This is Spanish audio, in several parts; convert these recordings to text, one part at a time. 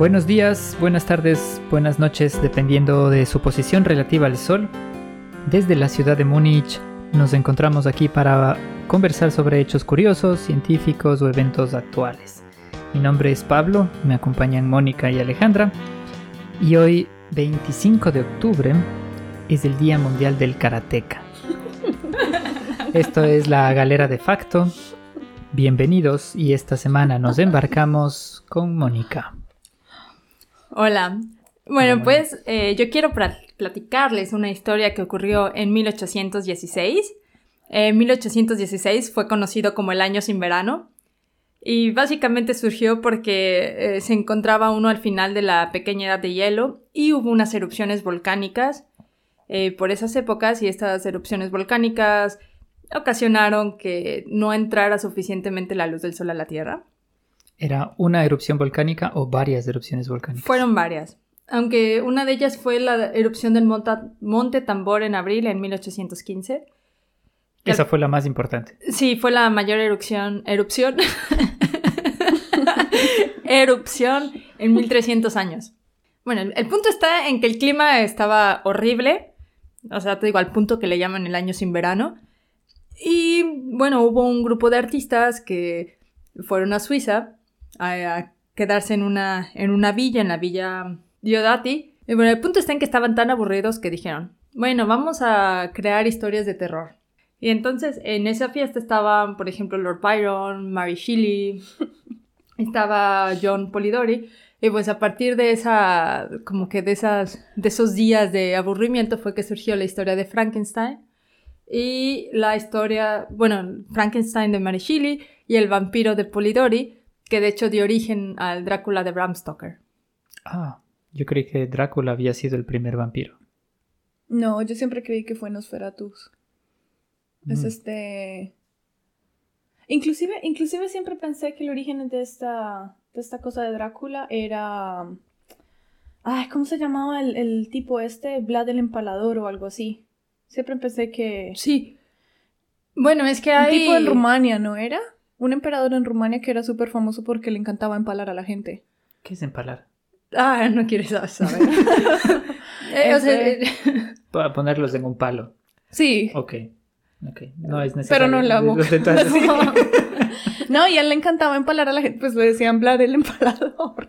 Buenos días, buenas tardes, buenas noches, dependiendo de su posición relativa al Sol. Desde la ciudad de Múnich nos encontramos aquí para conversar sobre hechos curiosos, científicos o eventos actuales. Mi nombre es Pablo, me acompañan Mónica y Alejandra y hoy 25 de octubre es el Día Mundial del Karateka. Esto es la galera de facto. Bienvenidos y esta semana nos embarcamos con Mónica. Hola. Bueno, pues eh, yo quiero platicarles una historia que ocurrió en 1816. En 1816 fue conocido como el año sin verano y básicamente surgió porque eh, se encontraba uno al final de la pequeña edad de hielo y hubo unas erupciones volcánicas eh, por esas épocas y estas erupciones volcánicas ocasionaron que no entrara suficientemente la luz del sol a la Tierra. ¿Era una erupción volcánica o varias erupciones volcánicas? Fueron varias, aunque una de ellas fue la erupción del Monte Tambor en abril en 1815. Esa fue la más importante. Sí, fue la mayor erupción, erupción, erupción en 1300 años. Bueno, el, punto está en que el clima estaba horrible, o sea, te digo, al punto que le llaman el año sin verano. Y bueno, hubo un grupo de artistas que fueron a Suiza a, quedarse en una, en una villa, en la villa Diodati. Y bueno, el punto está en que estaban tan aburridos que dijeron, bueno, vamos a crear historias de terror. Y entonces en esa fiesta estaban, por ejemplo, Lord Byron, Mary Shelley, estaba John Polidori. Y pues a partir de esa, como que de esas, de esos días de aburrimiento fue que surgió la historia de Frankenstein y la historia, bueno, Frankenstein de Mary Shelley y el vampiro de Polidori, que de hecho dio origen al Drácula de Bram Stoker. Ah, yo creí que Drácula había sido el primer vampiro. No, yo siempre creí que fue Nosferatus. Es mm. este... Inclusive, inclusive siempre pensé que el origen de esta, de esta cosa de Drácula era... Ay, ¿cómo se llamaba el, tipo este? Vlad el Empalador o algo así. Siempre pensé que... Sí. Bueno, es que hay... Un tipo en Rumania, ¿no era? Un emperador en Rumania que era súper famoso porque le encantaba empalar a la gente. ¿Qué es empalar? Ah, no quieres saber. eh, este, Para ponerlos en un palo. Sí. Ok. Ok. No es necesario. Pero no en la boca. no, y a él le encantaba empalar a la gente, pues le decían Vlad el empalador.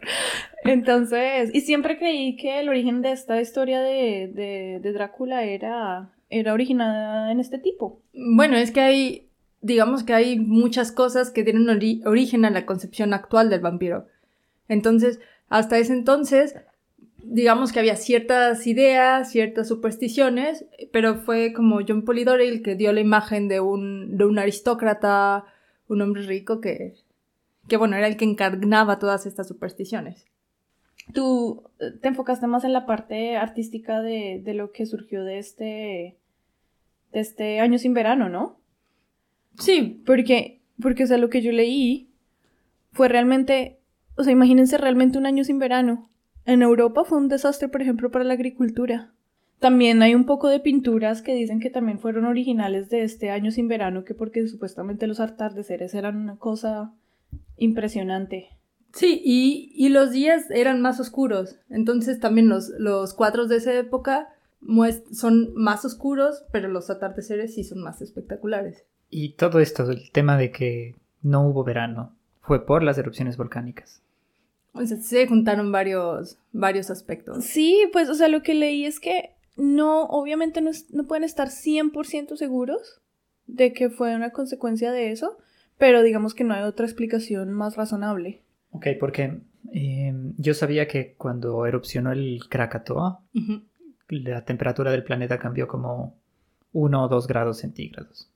Entonces, y siempre creí que el origen de esta historia de, de Drácula era, era originada en este tipo. Bueno, es que hay digamos que hay muchas cosas que tienen origen a la concepción actual del vampiro. Entonces, hasta ese entonces, digamos que había ciertas ideas, ciertas supersticiones, pero fue como John Polidori el que dio la imagen de un, de un aristócrata, un hombre rico que, que, bueno, era el que encarnaba todas estas supersticiones. Tú eh, te enfocaste más en la parte artística de, de lo que surgió de este, de este año sin verano, ¿no? Sí, porque, porque, o sea, lo que yo leí fue realmente, o sea, imagínense realmente un año sin verano. En Europa fue un desastre, por ejemplo, para la agricultura. También hay un poco de pinturas que dicen que también fueron originales de este año sin verano, que porque supuestamente los atardeceres eran una cosa impresionante. Sí, y, y los días eran más oscuros. Entonces también los, los cuadros de esa época son más oscuros, pero los atardeceres sí son más espectaculares. Y todo esto, el tema de que no hubo verano, fue por las erupciones volcánicas. O sea, se juntaron varios, varios aspectos. Sí, pues, o sea, lo que leí es que no, obviamente no, no pueden estar 100% seguros de que fue una consecuencia de eso, pero digamos que no hay otra explicación más razonable. Ok, porque em, yo sabía que cuando erupcionó el Krakatoa, la temperatura del planeta cambió como 1 o 2 grados centígrados.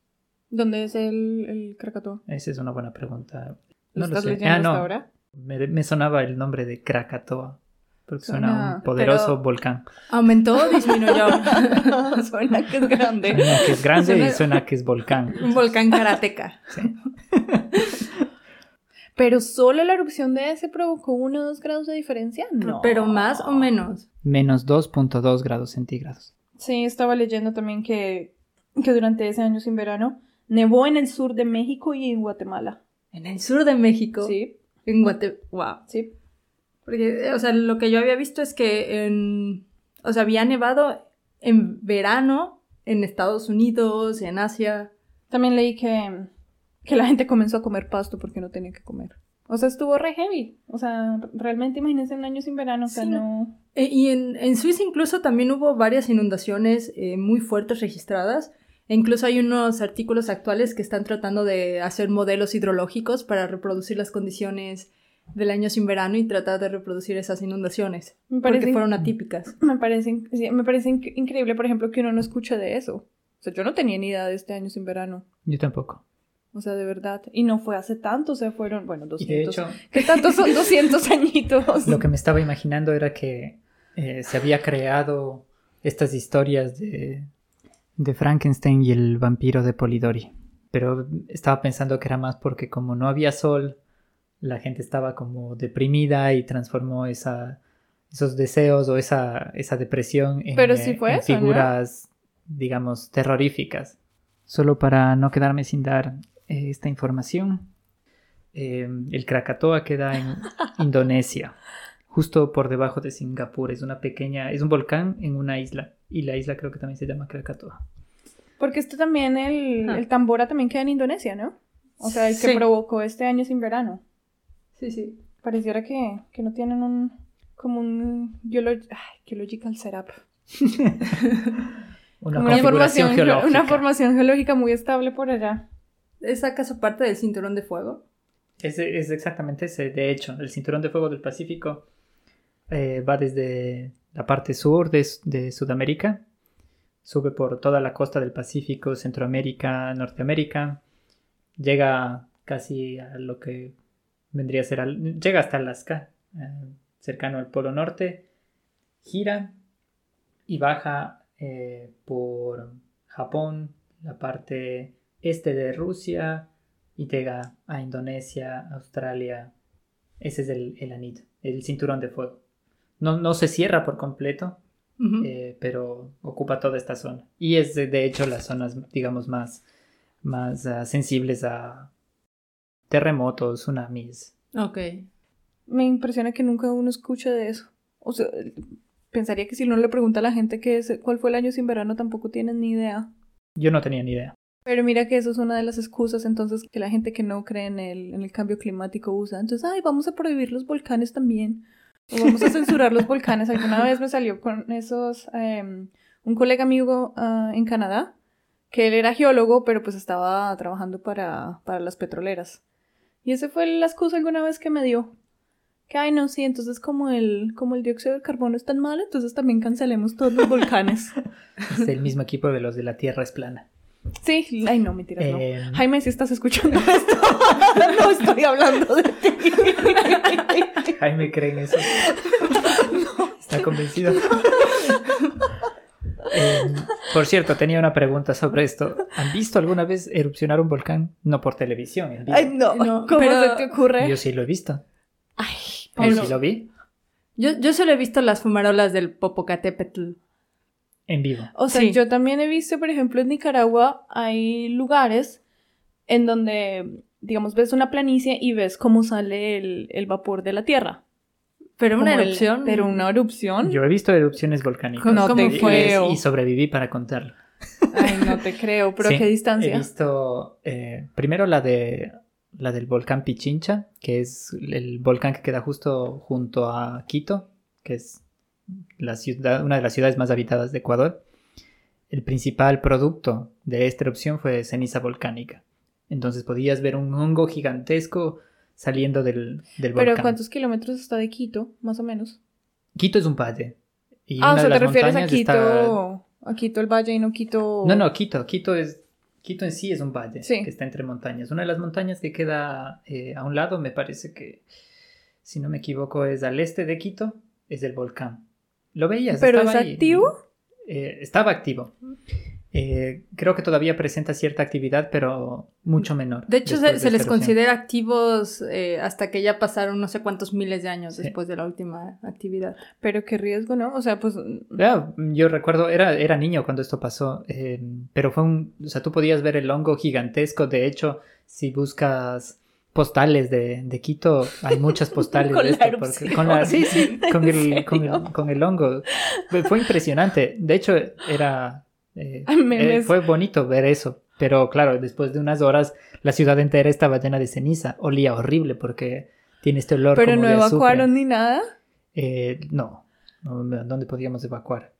¿Dónde es el, el Krakatoa? Esa es una buena pregunta. No ¿Lo estás leyendo ah, hasta ahora? Me, sonaba el nombre de Krakatoa. Porque suena, un poderoso volcán. ¿Aumentó o disminuyó? suena que es grande. Suena que es grande y suena que es volcán. Un volcán karateca. Sí. ¿Pero solo la erupción de ese provocó 1 o 2 grados de diferencia? No. ¿Pero más o menos? Menos 2.2 grados centígrados. Sí, estaba leyendo también que, que durante ese año sin verano nevó en el sur de México y en Guatemala. En el sur de México. Sí, En Guatemala. Wow. sí. Porque, o sea, lo que yo había visto es que en. O sea, había nevado en verano en Estados Unidos, en Asia. También leí que, que la gente comenzó a comer pasto porque no tenía que comer. O sea, estuvo re heavy. O sea, realmente imagínense un año sin verano. O sea, Sí, no... Eh, y en, en Suiza incluso también hubo varias inundaciones eh, muy fuertes registradas. E incluso hay unos artículos actuales que están tratando de hacer modelos hidrológicos para reproducir las condiciones del año sin verano y tratar de reproducir esas inundaciones. Me Porque parece, fueron atípicas. me parece, sí, me parece inc- increíble, por ejemplo, que uno no escuche de eso. O sea, yo no tenía ni idea de este año sin verano. Yo tampoco. O sea, de verdad. Y no fue hace tanto, o sea, fueron, bueno, Y de 200. hecho, ¿Qué tanto son 200 añitos? lo que me estaba imaginando era que eh, se había creado estas historias de, de Frankenstein y el vampiro de Polidori. Pero estaba pensando que era más porque como no había sol, la gente estaba como deprimida y transformó esa, esos deseos o esa, esa depresión en, Pero sí eh, fue en eso, ¿no? figuras, digamos, terroríficas. Solo para no quedarme sin dar esta información, eh, el Krakatoa queda en Indonesia, justo por debajo de Singapur. Es una pequeña, es un volcán en una isla y la isla creo que también se llama Krakatoa. Porque esto también, el, Ah. el tambora también queda en Indonesia, ¿no? O sea, el que Sí. provocó este año sin verano. Sí, sí. Pareciera que, que no tienen un, como un ay, geological setup. Una Como una configuración formación, geo- geológica. una formación geológica muy estable por allá. ¿Es acaso parte del cinturón de fuego? Es, es exactamente ese. De hecho, el cinturón de fuego del Pacífico eh, va desde la parte sur de, de Sudamérica, sube por toda la costa del Pacífico, Centroamérica, Norteamérica, llega casi a lo que vendría a ser, llega hasta Alaska, eh, cercano al Polo Norte, gira y baja eh, por Japón, la parte este de Rusia, y llega a Indonesia, Australia. Ese es el, el anillo, el cinturón de fuego. No, no se cierra por completo, eh, pero ocupa toda esta zona. Y es de, de hecho las zonas, digamos, más, más ah, sensibles a terremotos, tsunamis. Ok. Me impresiona que nunca uno escuche de eso. O sea, pensaría que si uno le pregunta a la gente qué es, cuál fue el año sin verano, tampoco tienen ni idea. Yo no tenía ni idea. Pero mira que eso es una de las excusas entonces que la gente que no cree en el, en el cambio climático usa. Entonces, ay, vamos a prohibir los volcanes también. O vamos a censurar los volcanes. Alguna vez me salió con esos, em, un colega amigo ah, en Canadá, que él era geólogo, pero pues estaba trabajando para, para las petroleras. Y esa fue la excusa alguna vez que me dio. Que, ay, no, sí, entonces como el, como el dióxido de carbono es tan malo, entonces también cancelemos todos los volcanes. Es el mismo equipo de los de la Tierra es plana. Sí, ay, no, mentiras, no. Eh, Jaime, si estás escuchando esto, no estoy hablando de ti. Jaime cree en eso. Está convencido. Eh, por cierto, tenía una pregunta sobre esto. ¿Han visto alguna vez erupcionar un volcán? No por televisión. Ay, no, No, ¿cómo pero- se te ocurre? Yo sí lo he visto. Ay, Yo sí lo vi Yo, yo solo he visto las fumarolas del Popocatépetl. En vivo. O sea, Sí. yo también he visto, por ejemplo, en Nicaragua hay lugares en donde, digamos, ves una planicie y ves cómo sale el, el vapor de la tierra. Pero una el- erupción. pero una erupción. Yo he visto erupciones volcánicas. No ¿Cómo te Y- creo. Y sobreviví para contarlo. Ay, no te creo, pero Sí, ¿a qué distancia? He visto eh, primero la de la del volcán Pichincha, que es el volcán que queda justo junto a Quito, que es la ciudad, una de las ciudades más habitadas de Ecuador. El principal producto de esta erupción fue ceniza volcánica. Entonces podías ver un hongo gigantesco saliendo del, del Pero volcán. ¿cuántos kilómetros está de Quito, más o menos? Quito es un valle. Y ah, o sea, de te refieres a Quito, está- a Quito el Valle y no Quito... No, no, Quito. Quito es. Quito en sí es un valle Sí. que está entre montañas. Una de las montañas que queda eh, a un lado, me parece que, si no me equivoco, es al este de Quito, es el volcán. ¿Lo veías? ¿Pero estaba es ahí. activo? Eh, estaba activo. eh, creo que todavía presenta cierta actividad, pero mucho menor. De hecho, se, les considera activos eh, hasta que ya pasaron no sé cuántos miles de años Sí. después de la última actividad. Pero qué riesgo, ¿no? O sea, pues Ya, yo recuerdo, era, era niño cuando esto pasó, eh, pero fue un, o sea, tú podías ver el hongo gigantesco, de hecho, si buscas postales de, de Quito, hay muchas postales Con de la esto, erupción. con la, sí, sí, con el, ¿En con, el, con el hongo, fue, impresionante, de hecho, era, eh, eh, fue bonito ver eso, pero claro, después de unas horas, la ciudad entera estaba llena de ceniza, olía horrible porque tiene este olor pero como no de evacuaron ni nada. Eh, no, ¿dónde podíamos evacuar?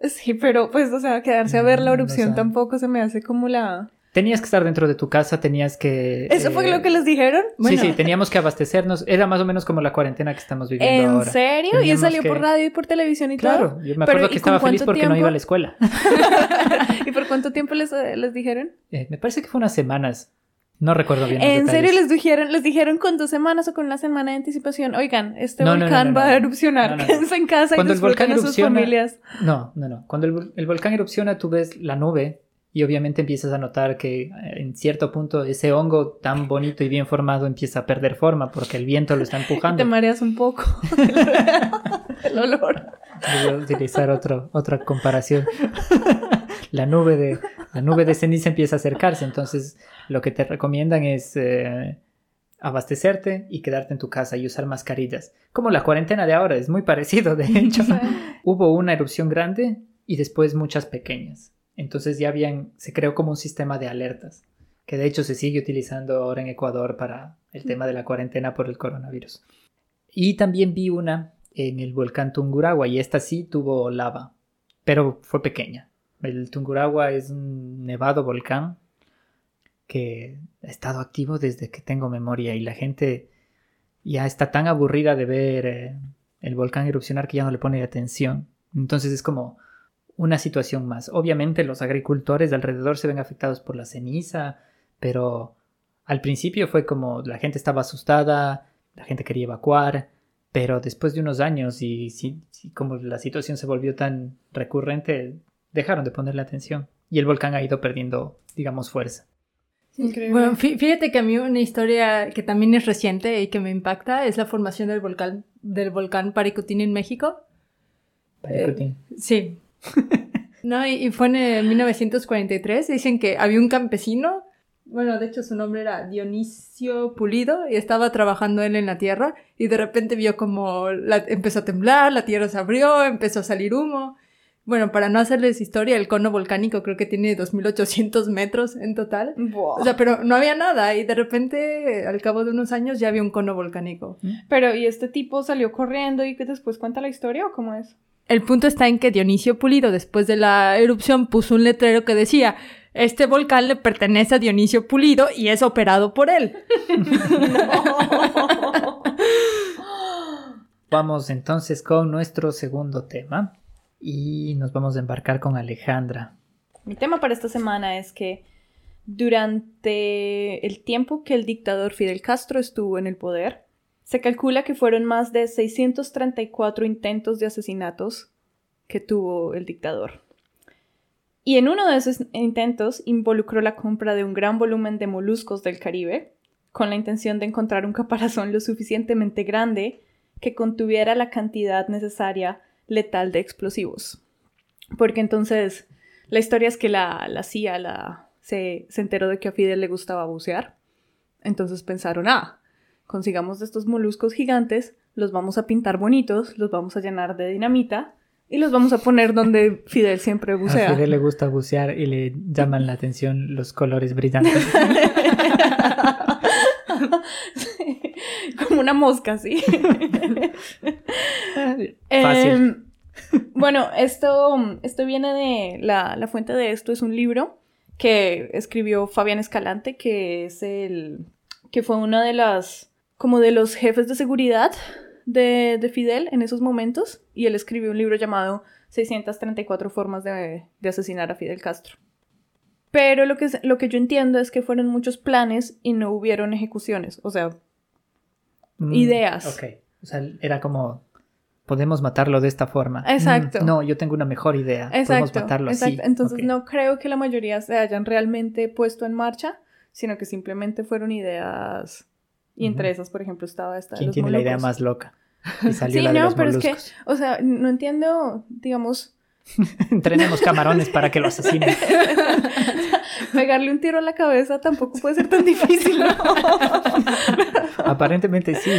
Sí, pero pues, o sea, quedarse a ver la Mm, erupción tampoco se me hace como la... Tenías que estar dentro de tu casa, tenías que... ¿Eso fue eh, lo que les dijeron? Bueno. sí, sí, teníamos que abastecernos. Era más o menos como la cuarentena que estamos viviendo ¿En ahora. serio? ¿Y Teníamos salió que- por radio y por televisión y todo? Claro, yo me Pero, acuerdo ¿y que estaba feliz porque no tiempo? iba a la escuela. ¿Y por cuánto tiempo les, eh, les dijeron? Eh, me parece que fue unas semanas. No recuerdo bien. los ¿En serio les dijeron, les dijeron con dos semanas o con una semana de anticipación? Oigan, este No, no, no, volcán no, va no. a erupcionar, No, no, no. quédense en casa Cuando y el volcán a sus familias. No, no, no. Cuando el, el volcán erupciona, tú ves la nube y obviamente empiezas a notar que eh, en cierto punto ese hongo tan bonito y bien formado empieza a perder forma porque el viento lo está empujando. te mareas un poco. El olor. Voy a utilizar otro, otra comparación. la, nube de, la nube de ceniza empieza a acercarse, entonces lo que te recomiendan es eh, abastecerte y quedarte en tu casa y usar mascarillas. Como la cuarentena de ahora, es muy parecido, de hecho. Hubo una erupción grande y después muchas pequeñas. Entonces ya habían, se creó como un sistema de alertas, que de hecho se sigue utilizando ahora en Ecuador para el tema de la cuarentena por el coronavirus. Y también vi una en el volcán Tungurahua y esta sí tuvo lava, pero fue pequeña. El Tungurahua es un nevado volcán que ha estado activo desde que tengo memoria y la gente ya está tan aburrida de ver eh, el volcán erupcionar que ya no le pone atención. Entonces es como una situación más. Obviamente los agricultores de alrededor se ven afectados por la ceniza, pero al principio fue como la gente estaba asustada, la gente quería evacuar, pero después de unos años y como la situación se volvió tan recurrente, dejaron de ponerle atención y el volcán ha ido perdiendo, digamos, fuerza. Increíble. Bueno, fí- fíjate que a mí una historia que también es reciente y que me impacta es la formación del volcán, del volcán Paricutín en México. Paricutín. Sí. no, y, y fue en eh, 1943. Dicen que había un campesino, bueno, de hecho su nombre era Dionisio Pulido, y estaba trabajando él en la tierra, y de repente vio como la- empezó a temblar, la tierra se abrió, empezó a salir humo. Bueno, para no hacerles historia, el cono volcánico creo que tiene 2.800 metros en total. Buah. O sea, pero no había nada y de repente, al cabo de unos años, ya había un cono volcánico. Pero, ¿y este tipo salió corriendo y que después cuenta la historia o cómo es? El punto está en que Dionisio Pulido, después de la erupción, puso un letrero que decía, este volcán le pertenece a Dionisio Pulido y es operado por él. Vamos entonces con nuestro segundo tema y nos vamos a embarcar con Alejandra. Mi tema para esta semana es que durante el tiempo que el dictador Fidel Castro estuvo en el poder, se calcula que fueron más de 634 intentos de asesinatos que tuvo el dictador. Y en uno de esos intentos involucró la compra de un gran volumen de moluscos del Caribe, con la intención de encontrar un caparazón lo suficientemente grande que contuviera la cantidad necesaria letal de explosivos. Porque entonces la historia es que la, la CIA la, se, se enteró de que a Fidel le gustaba bucear. Entonces pensaron, ah, consigamos de estos moluscos gigantes, los vamos a pintar bonitos, los vamos a llenar de dinamita y los vamos a poner donde Fidel siempre A bucea. Fidel le gusta bucear y le llaman la atención los colores brillantes. Sí, Como una mosca, sí. Fácil. Em, bueno, esto, esto viene de. La, la fuente de esto es un libro que escribió Fabián Escalante, que es el. que fue una de las. Como de los jefes de seguridad de, de Fidel en esos momentos. Y él escribió un libro llamado 634 formas de, de asesinar a Fidel Castro. Pero lo que, lo que yo entiendo es que fueron muchos planes y no hubieron ejecuciones. O sea, Mm, Ideas. Ok. O sea, era como podemos matarlo de esta forma. Exacto. Mm, no, yo tengo una mejor idea. Podemos Exacto. matarlo exacto. así. Entonces no creo que la mayoría se hayan realmente puesto en marcha, sino que simplemente fueron ideas. Y entre esas, por ejemplo, estaba esta de ¿Quién los tiene la idea más loca? Y salió Sí, la de no, los pero es que, o sea, no entiendo, digamos, Entrenemos camarones para que lo asesinen. pegarle un tiro a la cabeza tampoco puede ser tan difícil, ¿no? Aparentemente sí,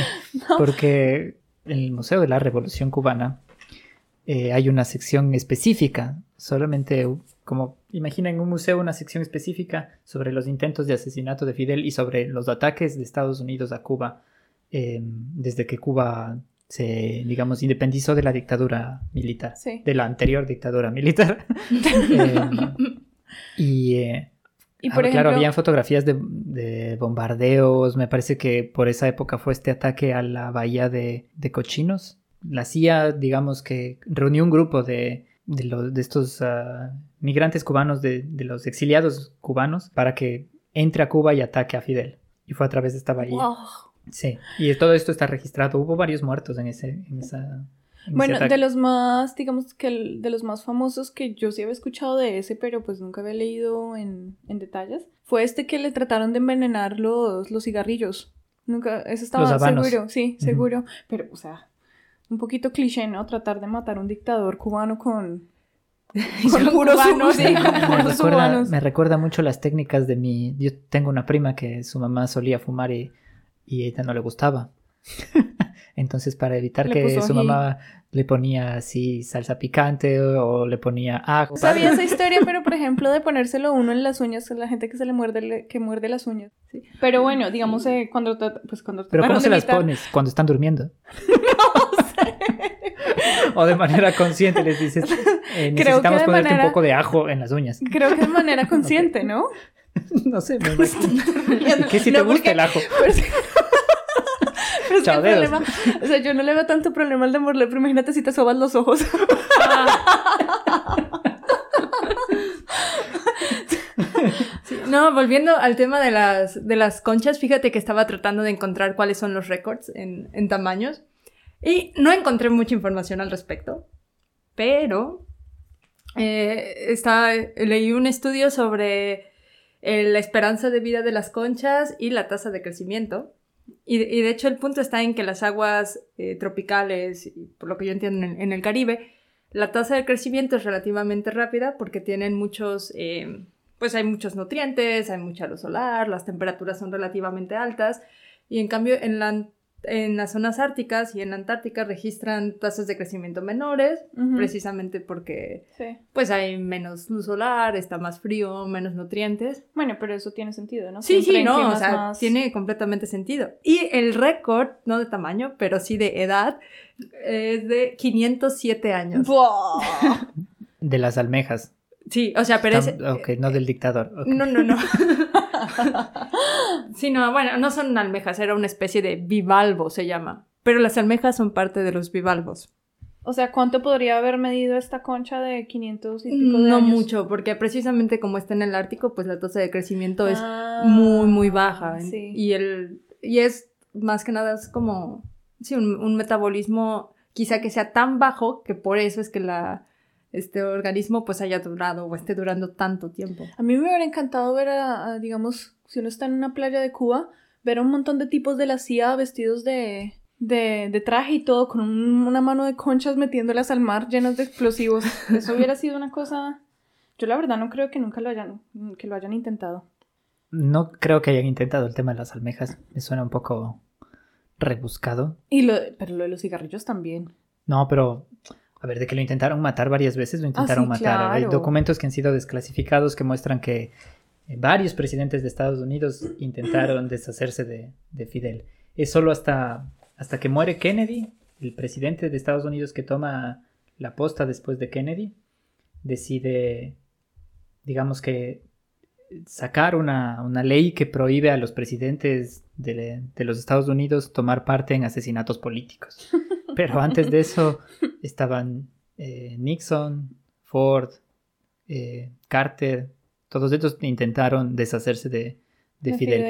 porque en el Museo de la Revolución Cubana eh, hay una sección específica, solamente u- como imaginen un museo, una sección específica sobre los intentos de asesinato de Fidel y sobre los ataques de Estados Unidos a Cuba eh, desde que Cuba se, digamos, independizó de la dictadura militar, Sí. de la anterior dictadura militar. Eh, y eh, Y Ah, por ejemplo, claro, habían fotografías de, de bombardeos. Me parece que por esa época fue este ataque a la bahía de, de Cochinos. La CIA, digamos que reunió un grupo de, de, los- de estos ah, migrantes cubanos, de, de los exiliados cubanos, para que entre a Cuba y ataque a Fidel. Y fue a través de esta bahía. wow. Sí, y todo esto está registrado. Hubo varios muertos en ese, en esa. en Bueno, de los más, digamos que el- de los más famosos que yo sí había escuchado de ese, pero pues nunca había leído en, en detalles, fue este que le trataron de envenenar los, los cigarrillos. Nunca, eso estaba seguro, sí, seguro. Pero, o sea, un poquito cliché, ¿no? Tratar de matar a un dictador cubano con, con puros cubanos. sí, me, con me puros recuerda, humanos. me recuerda mucho las técnicas de mi... Yo tengo una prima que su mamá solía fumar y, y a ella no le gustaba. Entonces para evitar Le que su mamá le ponía así salsa picante o, o le ponía ajo. Sabía esa historia, pero por ejemplo, de ponérselo uno en las uñas a la gente que se le muerde, le- que muerde las uñas. Sí. Pero bueno, digamos, eh, cuando, pues cuando Pero ¿cómo se las pones? Cuando están durmiendo. o de manera consciente les dices, eh, necesitamos ponerte manera- un poco de ajo en las uñas. Creo que de manera consciente, ¿no? no sé, me imagino. ¿Y qué si No, te gusta porque- el ajo? Pero Chao, el problema, o sea, yo no le veo tanto problema al de morder, pero imagínate si te sobas los ojos. Sí, No, volviendo al tema de las, de las conchas, fíjate que estaba tratando de encontrar cuáles son los récords en, en tamaños y no encontré mucha información al respecto, pero eh, está- leí un estudio sobre eh, la esperanza de vida de las conchas y la tasa de crecimiento. Y, y de hecho el punto está en que las aguas eh, tropicales, por lo que yo entiendo en, en el Caribe, la tasa de crecimiento es relativamente rápida porque tienen muchos, eh, pues hay muchos nutrientes, hay mucha luz solar, las temperaturas son relativamente altas y en cambio en, la, en las zonas árticas y en la Antártica registran tasas de crecimiento menores precisamente porque Sí. pues hay menos luz solar, está más frío, menos nutrientes. Bueno, pero eso tiene sentido, ¿no? Sí, Siempre sí, en no, o climas sea, más- tiene completamente sentido. Y el récord, no de tamaño, pero sí de edad, es de 507 años. Buah. De las almejas. Sí, o sea, pero es... Tam- Ok, no del dictador. No, no, no. sí, no, bueno, no son almejas, era una especie de bivalvo, se llama. Pero las almejas son parte de los bivalvos. O sea, ¿cuánto podría haber medido esta concha de 500 y pico de No años? mucho, porque precisamente como está en el Ártico, pues la tasa de crecimiento es Ah, muy, muy baja. Sí. Y, el, y es más que nada es como sí, un, un metabolismo quizá que sea tan bajo que por eso es que la, este organismo pues haya durado o esté durando tanto tiempo. A mí me hubiera encantado ver a, a, digamos, si uno está en una playa de Cuba, ver a un montón de tipos de la CIA vestidos de, de, de traje y todo, con un- una mano de conchas metiéndolas al mar llenas de explosivos. Eso hubiera sido una cosa... Yo la verdad no creo que nunca lo hayan, que lo hayan intentado. No creo que hayan intentado el tema de las almejas. Me suena un poco rebuscado. Y lo, pero lo de los cigarrillos también. No, pero a ver, de que lo intentaron matar varias veces, lo intentaron Ah, sí, matar. Hay documentos que han sido desclasificados que muestran que eh, varios presidentes de Estados Unidos intentaron deshacerse de, de Fidel. Es solo hasta, hasta que muere Kennedy, el presidente de Estados Unidos que toma la posta después de Kennedy, decide, digamos que, sacar una, una ley que prohíbe a los presidentes de, de los Estados Unidos tomar parte en asesinatos políticos. Pero antes de eso estaban eh, Nixon, Ford, eh, Carter, todos ellos intentaron deshacerse de, de De Fidel.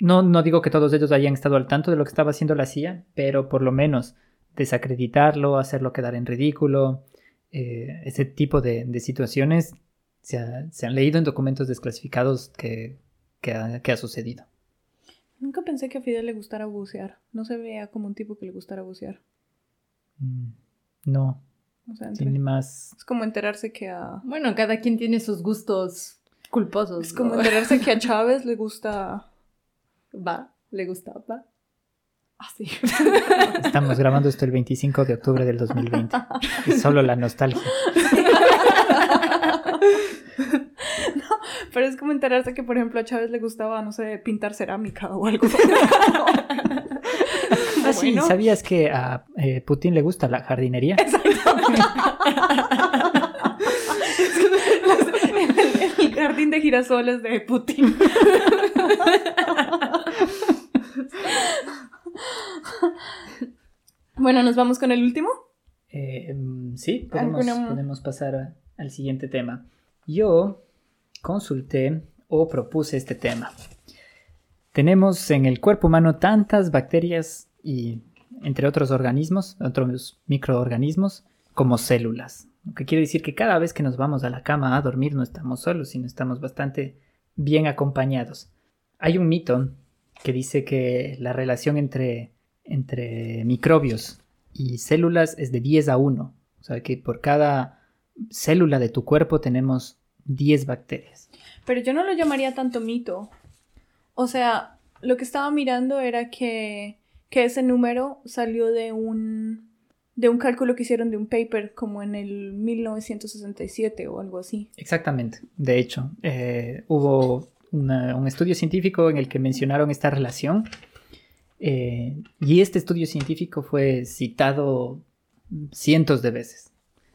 No, no digo que todos ellos hayan estado al tanto de lo que estaba haciendo la CIA, pero por lo menos desacreditarlo, hacerlo quedar en ridículo. Eh, ese tipo de, de situaciones se, ha- se han leído en documentos desclasificados que, que ha, que ha sucedido. Nunca pensé que a Fidel le gustara bucear. No se veía como un tipo que le gustara bucear. Mm, No, O sea, entre- tiene más... es como enterarse que a... Bueno, cada quien tiene sus gustos culposos. Es como ¿no? enterarse que a Chávez le gusta... Va, le gusta, va. Ah, sí. Estamos grabando esto el 25 de octubre del 2020. Es solo la nostalgia. Pero es como enterarse que, por ejemplo, a Chávez le gustaba, no sé, pintar cerámica o algo. Ah, sí, Bueno. ¿sabías que a eh, Putin le gusta la jardinería? el, el jardín de girasoles de Putin. bueno, nos vamos con el último. Eh, mm, sí, podemos, ¿Alguna- podemos pasar a- al siguiente tema. Yo consulté o propuse este tema. Tenemos en el cuerpo humano tantas bacterias y entre otros organismos, otros microorganismos, como células. Lo que quiere decir que cada vez que nos vamos a la cama a dormir no estamos solos, sino estamos bastante bien acompañados. Hay un mito que dice que la relación entre, entre microbios y células es de 10 a 1. O sea que por cada célula de tu cuerpo tenemos 10 bacterias. Pero yo no lo llamaría tanto mito. O sea, lo que estaba mirando era que, que ese número salió de un, de un cálculo que hicieron de un paper como en el 1967 o algo así. Exactamente. De hecho, eh, hubo una- un estudio científico en el que mencionaron esta relación. eh, y este estudio científico fue citado cientos de veces.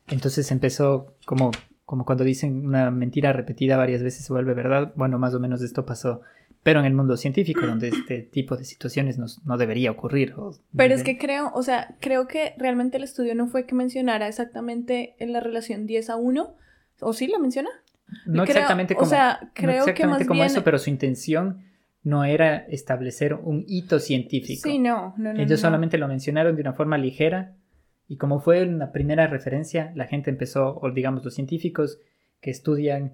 Entonces empezó como, como cuando dicen una mentira repetida varias veces se vuelve verdad. Bueno, más o menos esto pasó. Pero en el mundo científico, donde este tipo de situaciones no, no debería ocurrir. o Pero es que creo, o sea, creo que realmente el estudio no fue que mencionara exactamente en la relación 10 a 1. ¿O sí la menciona? No creo- exactamente o como, sea, no creo que exactamente más como bien- eso, pero su intención no era establecer un hito científico. Sí, no, no, no. Ellos no. solamente lo mencionaron de una forma ligera y como fue una primera referencia, la gente empezó, o digamos los científicos que estudian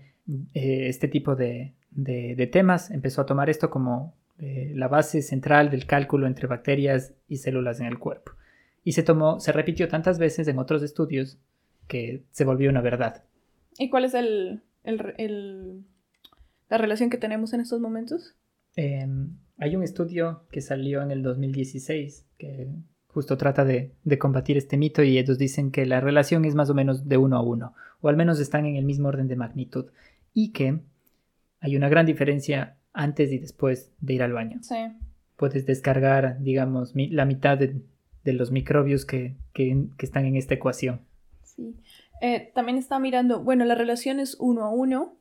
eh, este tipo de, de- de temas, empezó a tomar esto como eh, la base central del cálculo entre bacterias y células en el cuerpo. Y se tomó, se repitió tantas veces en otros estudios que se volvió una verdad. ¿Y cuál es el, el- el- la relación que tenemos en estos momentos? Eh, hay un estudio que salió en el 2016 que justo trata de, de combatir este mito y ellos dicen que la relación es más o menos de uno a uno, o al menos están en el mismo orden de magnitud, y que hay una gran diferencia antes y después de ir al baño. Sí. Puedes descargar, digamos, mi- la mitad de, de los microbios que, que- que están en esta ecuación. Sí. Eh, también estaba mirando, bueno, la relación es uno a uno,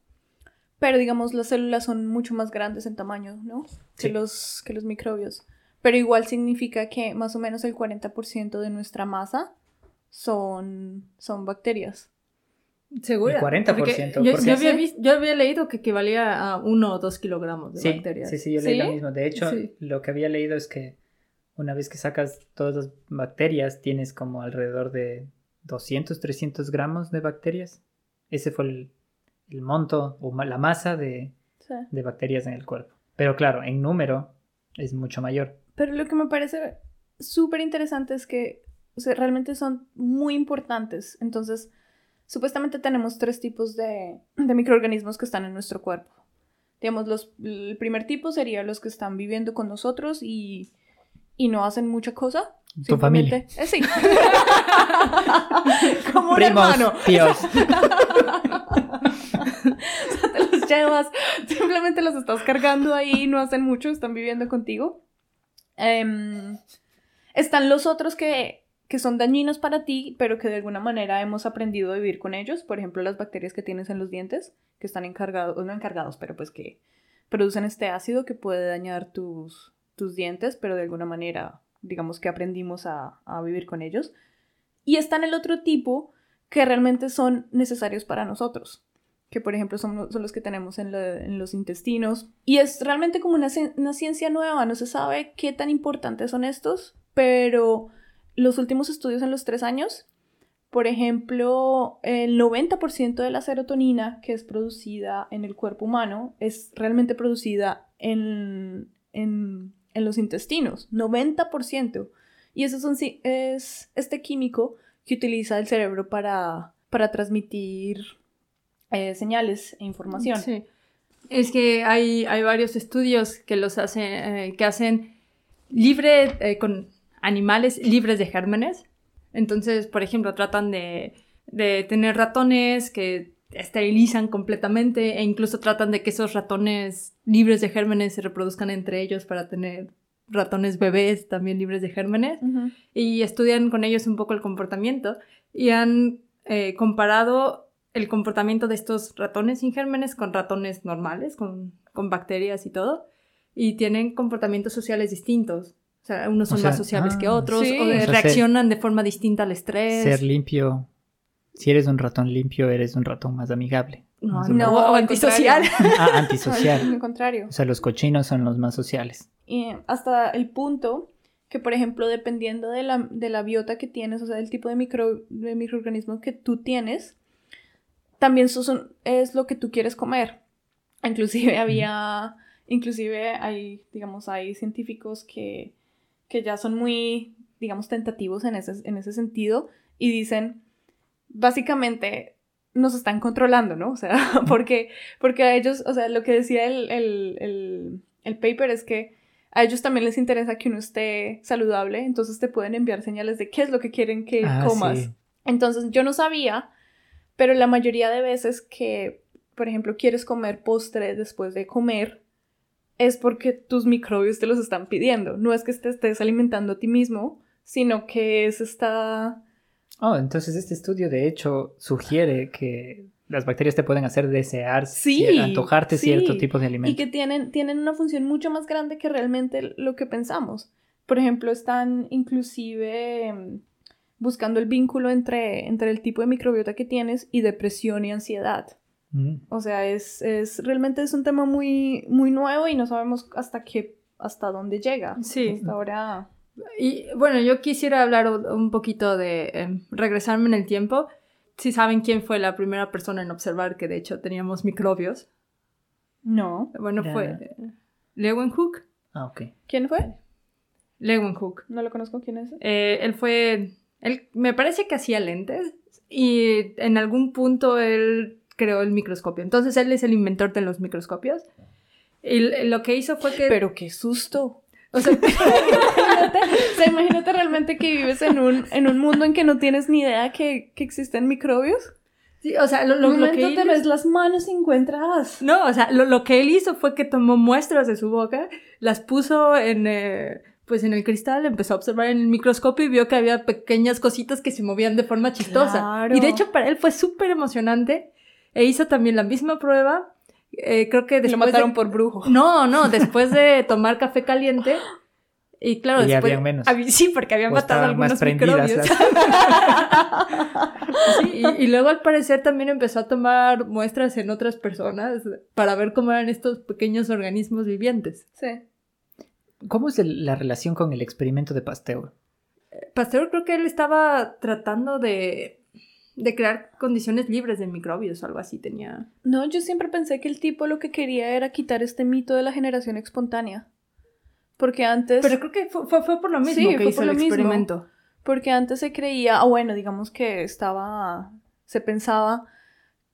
pero digamos las células son mucho más grandes en tamaño, ¿no? Que, los, que los microbios. Pero igual significa que más o menos el 40% de nuestra masa son, son bacterias. ¿Segura? El 40%, Porque Yo, porque yo había yo había leído que equivalía a uno o dos kilogramos de Sí, bacterias. sí, sí, yo leí ¿Sí? lo mismo. De hecho, Sí. lo que había leído es que una vez que sacas todas las bacterias, tienes como alrededor de 200, 300 gramos de bacterias. Ese fue el, el monto o la masa de, Sí. de bacterias en el cuerpo. Pero claro, en número es mucho mayor. Pero lo que me parece súper interesante es que o sea, realmente son muy importantes. Entonces, supuestamente tenemos tres tipos de, de microorganismos que están en nuestro cuerpo. Digamos, los, el primer tipo sería los que están viviendo con nosotros y, y no hacen mucha cosa. Tu familia. Eh, sí. Como un Primos, hermano. tíos. O sea, te los llevas, simplemente los estás cargando ahí, no hacen mucho, están viviendo contigo. Em, están los otros que, que son dañinos para ti, pero que de alguna manera hemos aprendido a vivir con ellos. Por ejemplo, las bacterias que tienes en los dientes, que están encargados, no encargados, pero pues que producen este ácido que puede dañar tus, tus dientes, pero de alguna manera, digamos que aprendimos a, a vivir con ellos. Y están el otro tipo que realmente son necesarios para nosotros que por ejemplo son, son los que tenemos en, los intestinos. Y es realmente como una, una ciencia nueva, no se sabe qué tan importantes son estos, pero los últimos estudios en los tres años, por ejemplo, el 90% de la serotonina que es producida en el cuerpo humano es realmente producida en, en, en los intestinos, 90%. Y eso son, es este químico que utiliza el cerebro para, para transmitir eh, señales e información. Sí. Es que hay, hay varios estudios que los hacen, eh, que hacen libre, eh, con animales libres de gérmenes. Entonces, por ejemplo, tratan de, de tener ratones que esterilizan completamente e incluso tratan de que esos ratones libres de gérmenes se reproduzcan entre ellos para tener ratones bebés también libres de gérmenes y estudian con ellos un poco el comportamiento y han eh, comparado el comportamiento de estos ratones sin gérmenes con ratones normales, con, con bacterias y todo, y tienen comportamientos sociales distintos. O sea, unos son más sociables que ah, otros, sí. o de- O sea, reaccionan de forma distinta al estrés. Ser limpio. Si eres un ratón limpio, eres un ratón más amigable. no, no, o al antisocial. Ah, Al antisocial. contrario. O sea, los cochinos son los más sociales. Y hasta el punto que, por ejemplo, dependiendo de la, de la biota que tienes, o sea, del tipo de, micro, de microorganismo que tú tienes, también eso son- es lo que tú quieres comer. Inclusive había, inclusive hay, digamos, hay científicos que, que ya son muy, digamos, tentativos en ese, en ese sentido y dicen, básicamente, nos están controlando, ¿no? O sea, porque, porque a ellos, o sea, lo que decía el, el, el, el paper es que a ellos también les interesa que uno esté saludable, entonces te pueden enviar señales de qué es lo que quieren que Ah, comas. sí. Entonces yo no sabía, pero la mayoría de veces que, por ejemplo, quieres comer postre después de comer, es porque tus microbios te los están pidiendo. No es que te estés alimentando a ti mismo, sino que es esta... Oh, entonces este estudio de hecho sugiere que las bacterias te pueden hacer desear, Sí, cier- antojarte sí. cierto tipo de Y alimento. que tienen, tienen una función mucho más grande que realmente lo que pensamos. Por ejemplo, están inclusive em, buscando el vínculo entre, entre el tipo de microbiota que tienes y depresión y ansiedad. Mm. O sea, es, es realmente es un tema muy, muy nuevo y no sabemos hasta qué, hasta dónde llega. Sí. Hasta ahora. Y bueno, yo quisiera hablar un poquito de eh, regresarme en el tiempo. Si saben quién fue la primera persona en observar que de hecho teníamos microbios. No. Bueno, Ya. fue eh, Leeuwenhoek. Ah, ok. ¿Quién fue? Leeuwenhoek. No lo conozco. ¿Quién es? Eh, él fue, él me parece que hacía lentes y en algún punto él creó el microscopio. Entonces él es el inventor de los microscopios. Y lo que hizo fue que... Pero qué susto. o sea, imagínate, o sea, imagínate realmente que vives en un, en un mundo en que no tienes ni idea que, que existen microbios. sí, o sea, lo, lo- lo momento que te él- ves las manos encuentras. No, o sea, lo, lo que él hizo fue que tomó muestras de su boca, las puso en, eh, pues en el cristal, empezó a observar en el microscopio y vio que había pequeñas cositas que se movían de forma chistosa. Claro. Y de hecho para él fue súper emocionante e hizo también la misma prueba. eh, creo que Lo después mataron de- por brujo. No, no, después de tomar café caliente. Y claro, Y después... habían menos. Sí, porque habían O matado estaban más algunos prendidas microbios. las- Sí, y, y luego al parecer también empezó a tomar muestras en otras personas para ver cómo eran estos pequeños organismos vivientes. Sí. ¿Cómo es el- la relación con el experimento de Pasteur? Pasteur creo que él estaba tratando de, de crear condiciones libres de microbios o algo así tenía. No, yo siempre pensé que el tipo lo que quería era quitar este mito de la generación espontánea. Porque antes. Pero creo que fue, fue, fue por lo mismo Sí, que fue hizo por el lo mismo. Porque antes se creía, o bueno, digamos que estaba, se pensaba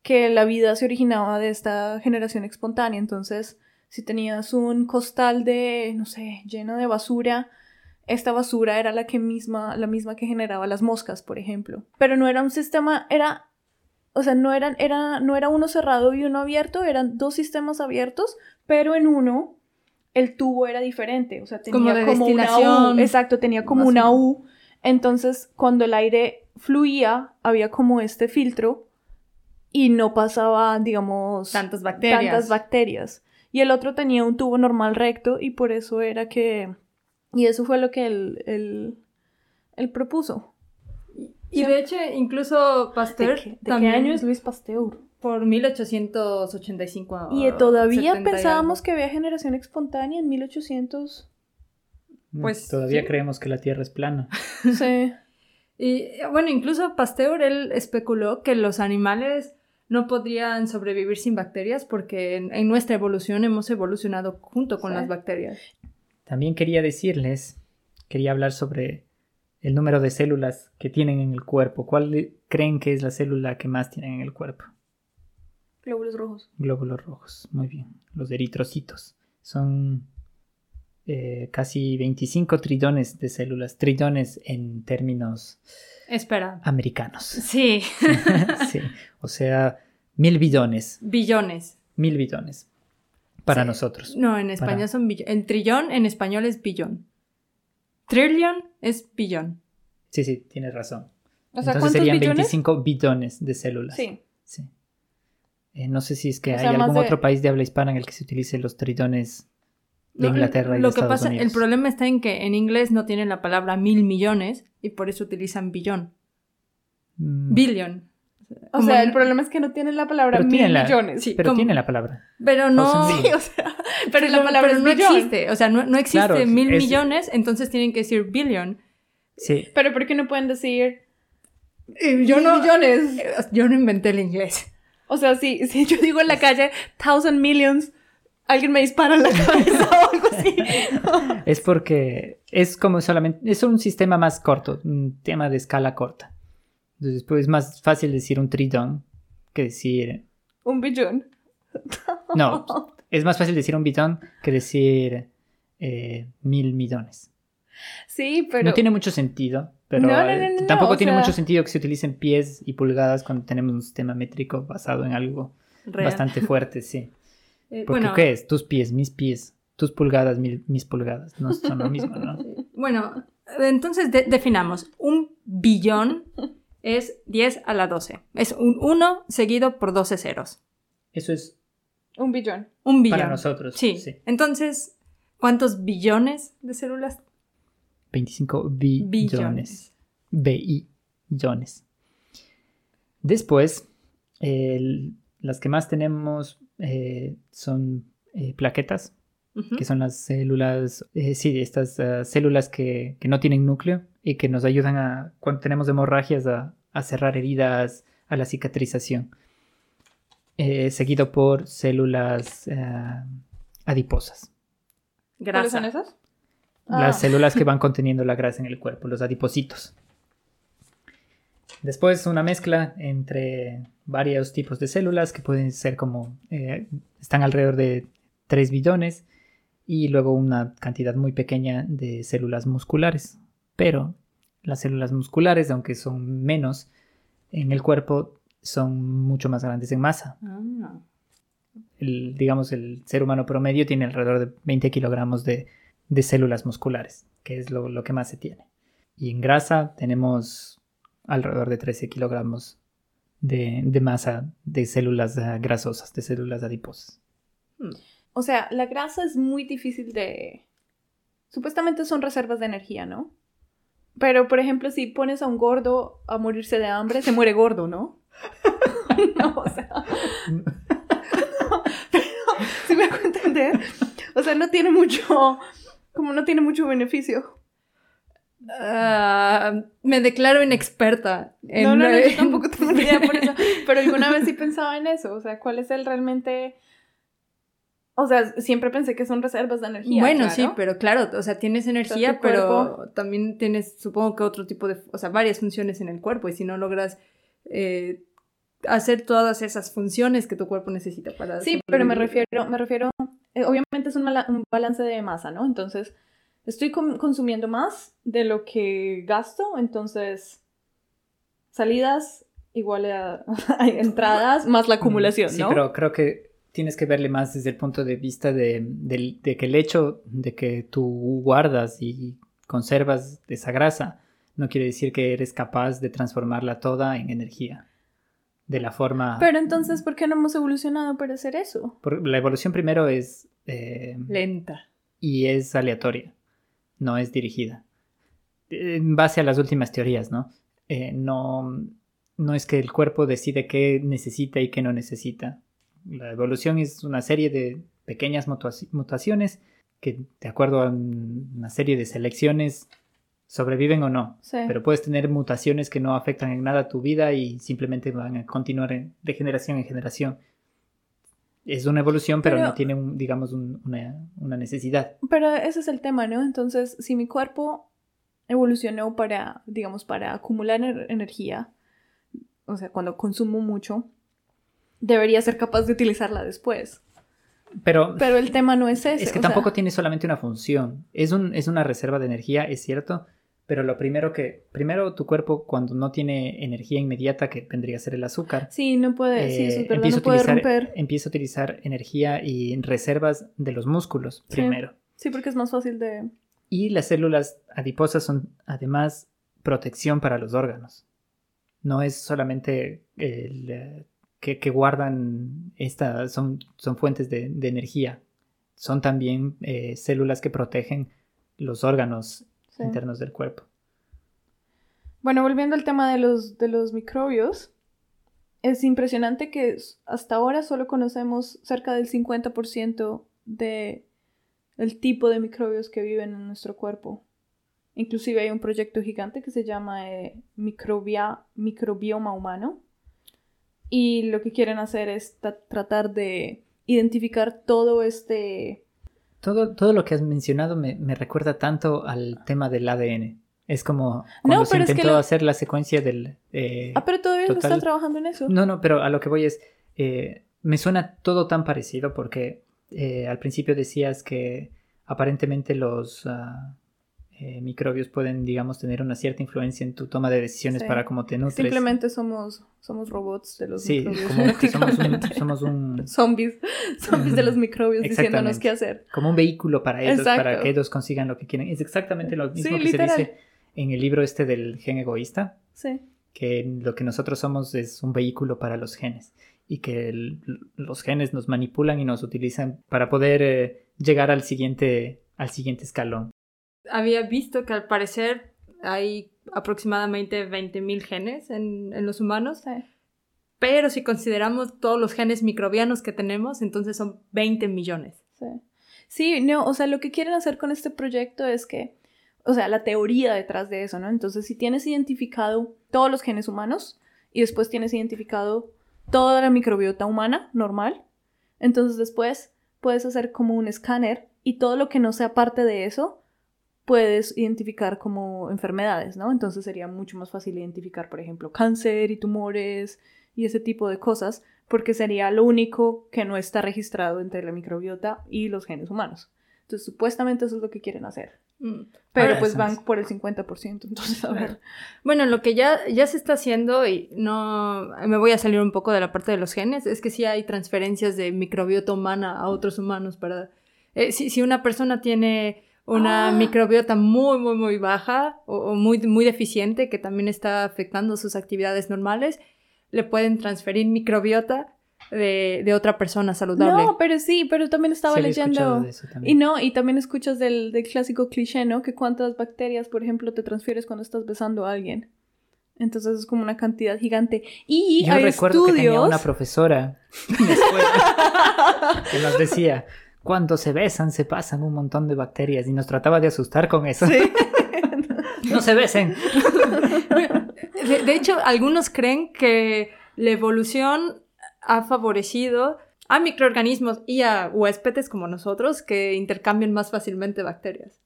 que la vida se originaba de esta generación espontánea. Entonces, si tenías un costal de, no sé, lleno de basura, esta basura era la que misma, la misma que generaba las moscas, por ejemplo. Pero no era un sistema, era, o sea, no eran, era, no era uno cerrado y uno abierto, eran dos sistemas abiertos, pero en uno el tubo era diferente, o sea, tenía Como como, de una U, exacto, tenía como una U, entonces cuando el aire fluía, había como este filtro y no pasaba, digamos, Tantas bacterias. tantas bacterias. Y el otro tenía un tubo normal recto y por eso era que... Y eso fue lo que él, él, él propuso. y de hecho, incluso ¿De, Pasteur qué, de qué también año es Luis Pasteur? por 1885. Y todavía 70 y pensábamos que había generación espontánea en 1800... Pues, Todavía sí. creemos que la Tierra es plana. Sí. Y bueno, incluso Pasteur, él especuló que los animales no podrían sobrevivir sin bacterias porque en, en nuestra evolución hemos evolucionado junto con Sí. las bacterias. También quería decirles, quería hablar sobre el número de células que tienen en el cuerpo. ¿Cuál creen que es la célula que más tienen en el cuerpo? Glóbulos rojos. Glóbulos rojos, muy bien. Los eritrocitos. Son eh, casi 25 trillones de células. Trillones en términos Espera. americanos. Sí, sí. O sea, mil billones. billones. Mil billones. Para Sí. nosotros. No, en español Para- son billones. En trillón, en español es billón. Trillion es billón. Sí, sí, tienes razón. O sea, Entonces ¿cuántos serían billones? 25 billones de células. Sí. Sí. Eh, no sé si es que O hay sea, algún de- otro país de habla hispana en el que se utilice los trillones de Inglaterra y Lo de que Estados pasa, Unidos. el problema está en que en inglés no tienen la palabra mil millones y por eso utilizan billón. Mm, Billion. O sea, el problema es que no tiene la palabra Pero mil tiene la- millones. Sí, pero como- tiene la palabra. Pero no. Thousand Sí, o sea, pero la palabra pero no existe. O sea, no, no existe Claro, mil es- millones, entonces tienen que decir billion. Sí. Pero ¿por qué no pueden decir yo mil no, millones? yo no inventé el inglés. O sea, si, si yo digo en la calle thousand millions, alguien me dispara en la cabeza o algo así. Es porque es como solamente. Es un sistema más corto, un tema de escala corta. Entonces, pues es más fácil decir un trillón que decir. Un billón. No, es más fácil decir un billón que decir eh, mil millones. Sí, pero... No tiene mucho sentido, pero No, no, eh, no, tampoco tiene sea- mucho sentido que se utilicen pies y pulgadas cuando tenemos un sistema métrico basado en algo Real. bastante fuerte, sí. Eh, Porque bueno, ¿qué es? Tus pies, mis pies, tus pulgadas, mis pulgadas, no son lo mismo, ¿no? bueno, entonces de- definamos. Un billón es 10 a la 12. Es un 1 seguido por 12 ceros. Eso es Un billón. Un billón. para nosotros. Sí. sí. Entonces, ¿cuántos billones de células? 25 billones. Billones. BI, billones. Después, el- las que más tenemos eh, son eh, plaquetas, Que son las células, eh, sí, estas ah, células que, que no tienen núcleo y que nos ayudan a, cuando tenemos hemorragias, a, a cerrar heridas, a la cicatrización. Eh, seguido por células ah, adiposas. ¿Cuáles son esas? Ah. Las células que van conteniendo la grasa en el cuerpo, los adipocitos. Después una mezcla entre varios tipos de células que pueden ser como, eh, están alrededor de 3 billones y luego una cantidad muy pequeña de células musculares. Pero las células musculares, aunque son menos en el cuerpo, son mucho más grandes en masa. Ah. El, digamos, el ser humano promedio tiene alrededor de 20 kilogramos de, de células musculares, que es lo, lo que más se tiene. Y en grasa tenemos alrededor de 13 kilogramos de, de masa de células ah, grasosas, de células adiposas. O sea, la grasa es muy difícil de... Supuestamente son reservas de energía, ¿no? Pero, por ejemplo, si pones a un gordo a morirse de hambre, se muere gordo, ¿no? no, o sea... si me hago entender. O sea, no tiene mucho... Como no tiene mucho beneficio. Ah, me declaro inexperta. en- no, no, no, yo tampoco tengo idea por eso. Pero alguna vez sí pensaba en eso. O sea, ¿cuál es el realmente... O sea, siempre pensé que son reservas de energía. bueno, claro. sí, pero claro, o sea, tienes energía, pero también tienes, supongo que otro tipo de, o sea, varias funciones en el cuerpo y si no logras eh, hacer todas esas funciones que tu cuerpo necesita para... Sí, pero me refiero, me refiero, eh, obviamente es un, mala- un balance de masa, ¿no? Entonces, estoy consumiendo más de lo que gasto, entonces, salidas igual a, a entradas más la acumulación, Sí, ¿no? pero creo que tienes que verle más desde el punto de vista de, que el hecho de que tú guardas y conservas esa grasa no quiere decir que eres capaz de transformarla toda en energía. De la forma... Pero entonces, ¿por qué no hemos evolucionado para hacer eso? por- la evolución primero es... eh, Lenta. y es aleatoria, no es dirigida. En base a las últimas teorías, ¿no? Eh, no, no es que el cuerpo decide qué necesita y qué no necesita. La evolución es una serie de pequeñas mutaciones que de acuerdo a una serie de selecciones sobreviven o no. Sí. Pero puedes tener mutaciones que no afectan en nada tu vida y simplemente van a continuar de generación en generación. Es una evolución, pero, Pero- no tiene, un, digamos, un- una, una necesidad. Pero ese es el tema, ¿no? Entonces, si mi cuerpo evolucionó para, digamos, para acumular ener- energía, o sea, cuando consumo mucho, debería ser capaz de utilizarla después. Pero, Pero el tema no es ese. es que sea, tampoco tiene solamente una función. Es, un, es una reserva de energía, es cierto, pero lo primero que... Primero, tu cuerpo cuando no tiene energía inmediata, que vendría a ser el azúcar, Sí, no puede, sí, eso eh, es verdad, empieza, no puede utilizar, romper. empieza a utilizar energía y reservas de los músculos Sí. primero. Sí, porque es más fácil de... Y las células adiposas son además protección para los órganos. No es solamente el, eh, que, que guardan esta, son, son fuentes de, de energía. Son también eh, células que protegen los órganos sí. internos del cuerpo. Bueno, volviendo al tema de los, de los microbios, es impresionante que hasta ahora solo conocemos cerca del 50% de el tipo de microbios que viven en nuestro cuerpo. Inclusive hay un proyecto gigante que se llama eh, Microbia- Microbioma Humano. Y lo que quieren hacer es ta- tratar de identificar todo este... Todo, todo lo que has mencionado me, me recuerda tanto al tema del ADN. Es como cuando se pero es que intentó lo- hacer la secuencia del... eh, Ah, pero todavía no están trabajando en eso. No, no, pero a lo que voy es, eh, me suena todo tan parecido porque eh, al principio decías que aparentemente los ah, eh, microbios pueden, digamos, tener una cierta influencia en tu toma de decisiones Sí. para cómo te nutres. Simplemente somos, somos robots de los sí, microbios. como que somos un, somos un, zombies, zombies de los microbios diciéndonos qué hacer. como un vehículo para ellos, para que ellos consigan lo que quieren. Es exactamente lo mismo Sí, que se dice en el libro este del gen egoísta. Sí. que lo que nosotros somos es un vehículo para los genes y que el- los genes nos manipulan y nos utilizan para poder eh, llegar al siguiente, al siguiente escalón. Había visto que al parecer hay aproximadamente 20.000 genes en, en los humanos, Sí. pero si consideramos todos los genes microbianos que tenemos, entonces son 20 millones. Sí. Sí, no, o sea, lo que quieren hacer con este proyecto es que, o sea, la teoría detrás de eso, ¿no? Entonces, si tienes identificado todos los genes humanos y después tienes identificado toda la microbiota humana normal, entonces después puedes hacer como un escáner y todo lo que no sea parte de eso puedes identificar como enfermedades, ¿no? Entonces sería mucho más fácil identificar, por ejemplo, cáncer y tumores y ese tipo de cosas, porque sería lo único que no está registrado entre la microbiota y los genes humanos. Entonces, supuestamente eso es lo que quieren hacer. Mm. Pero Ahora, pues van por el 50%, entonces a ver. Bueno, lo que ya, ya se está haciendo, y no me voy a salir un poco de la parte de los genes, es que sí hay transferencias de microbiota humana a otros humanos para... eh, si, si una persona tiene una Ah. microbiota muy, muy, muy baja o, o muy, muy deficiente que también está afectando sus actividades normales, le pueden transferir microbiota de, de otra persona saludable. No, pero sí, pero también estaba Sí, leyendo... de eso Y también. no, y también escuchas del, del clásico cliché, ¿no? Que cuántas bacterias, por ejemplo, te transfieres cuando estás besando a alguien. Entonces es como una cantidad gigante. Y Yo hay recuerdo que tenía una profesora en la escuela que nos decía, cuando se besan se pasan un montón de bacterias y nos trataba de asustar con eso. Sí. no se besen. De, de hecho, algunos creen que la evolución ha favorecido a microorganismos y a huéspedes como nosotros que intercambian más fácilmente bacterias.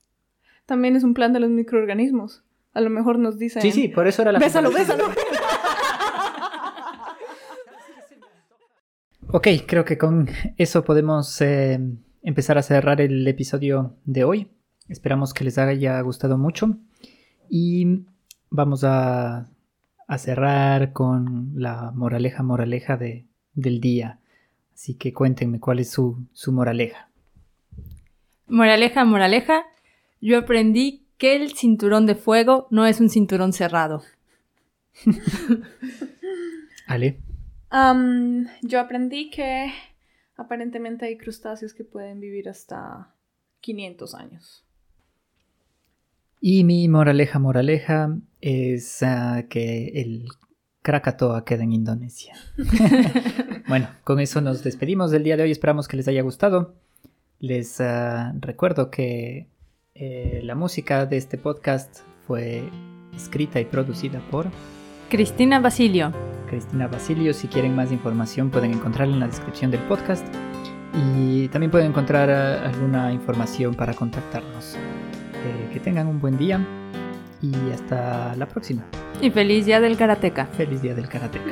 También es un plan de los microorganismos. A lo mejor nos dicen... Sí, sí, por eso era la Bésalo, bésalo. Ok, creo que con eso podemos eh, empezar a cerrar el episodio de hoy. Esperamos que les haya gustado mucho. Y vamos a, a cerrar con la moraleja, moraleja de, del día. Así que cuéntenme cuál es su, su moraleja. Moraleja, moraleja, yo aprendí que el cinturón de fuego no es un cinturón cerrado. Ale. Yo aprendí que aparentemente hay crustáceos que pueden vivir hasta 500 años. Y mi moraleja, moraleja es ah, que el Krakatoa queda en Indonesia. bueno, con eso nos despedimos del día de hoy. Esperamos que les haya gustado. Les ah, recuerdo que eh, la música de este podcast fue escrita y producida por Cristina Basilio. Cristina Basilio. Si quieren más información pueden encontrarla en la descripción del podcast y también pueden encontrar ah, alguna información para contactarnos. Eh, que tengan un buen día y hasta la próxima. Y feliz día del karateca. Feliz día del karateca.